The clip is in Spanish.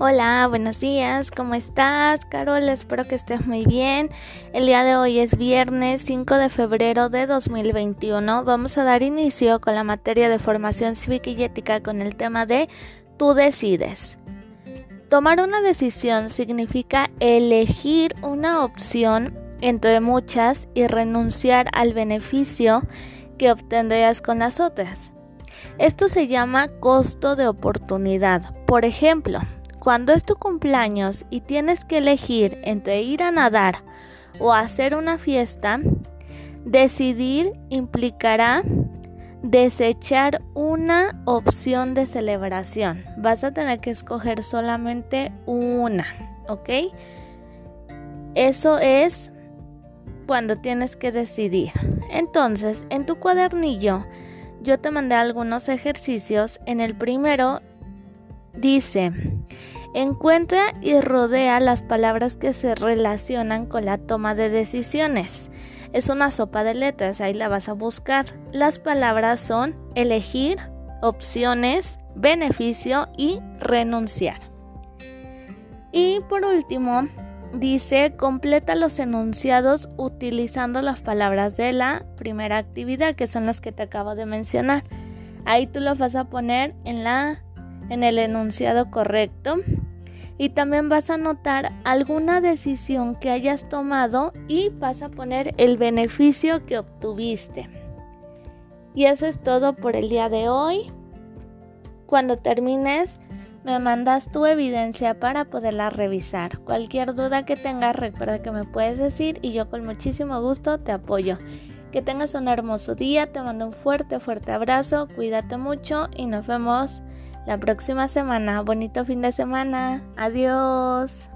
Hola, buenos días, ¿cómo estás? Carol, espero que estés muy bien. El día de hoy es viernes 5 de febrero de 2021. Vamos a dar inicio con la materia de formación cívica y ética con el tema de tú decides. Tomar una decisión significa elegir una opción entre muchas y renunciar al beneficio que obtendrías con las otras. Esto se llama costo de oportunidad. Por ejemplo, cuando es tu cumpleaños y tienes que elegir entre ir a nadar o hacer una fiesta, decidir implicará desechar una opción de celebración. Vas a tener que escoger solamente una, ¿ok? Eso es cuando tienes que decidir. Entonces, en tu cuadernillo, yo te mandé algunos ejercicios. En el primero dice, Encuentra y rodea las palabras que se relacionan con la toma de decisiones. Es una sopa de letras, ahí la vas a buscar. Las palabras son elegir, opciones, beneficio y renunciar. Y por último, dice completa los enunciados utilizando las palabras de la primera actividad, que son las que te acabo de mencionar. Ahí tú los vas a poner en la en el enunciado correcto y también vas a anotar alguna decisión que hayas tomado y vas a poner el beneficio que obtuviste. Y eso es todo por el día de hoy. Cuando termines, me mandas tu evidencia para poderla revisar. Cualquier duda que tengas, recuerda que me puedes decir y yo con muchísimo gusto te apoyo. Que tengas un hermoso día, te mando un fuerte, fuerte abrazo, cuídate mucho y nos vemos la próxima semana. Bonito fin de semana. Adiós.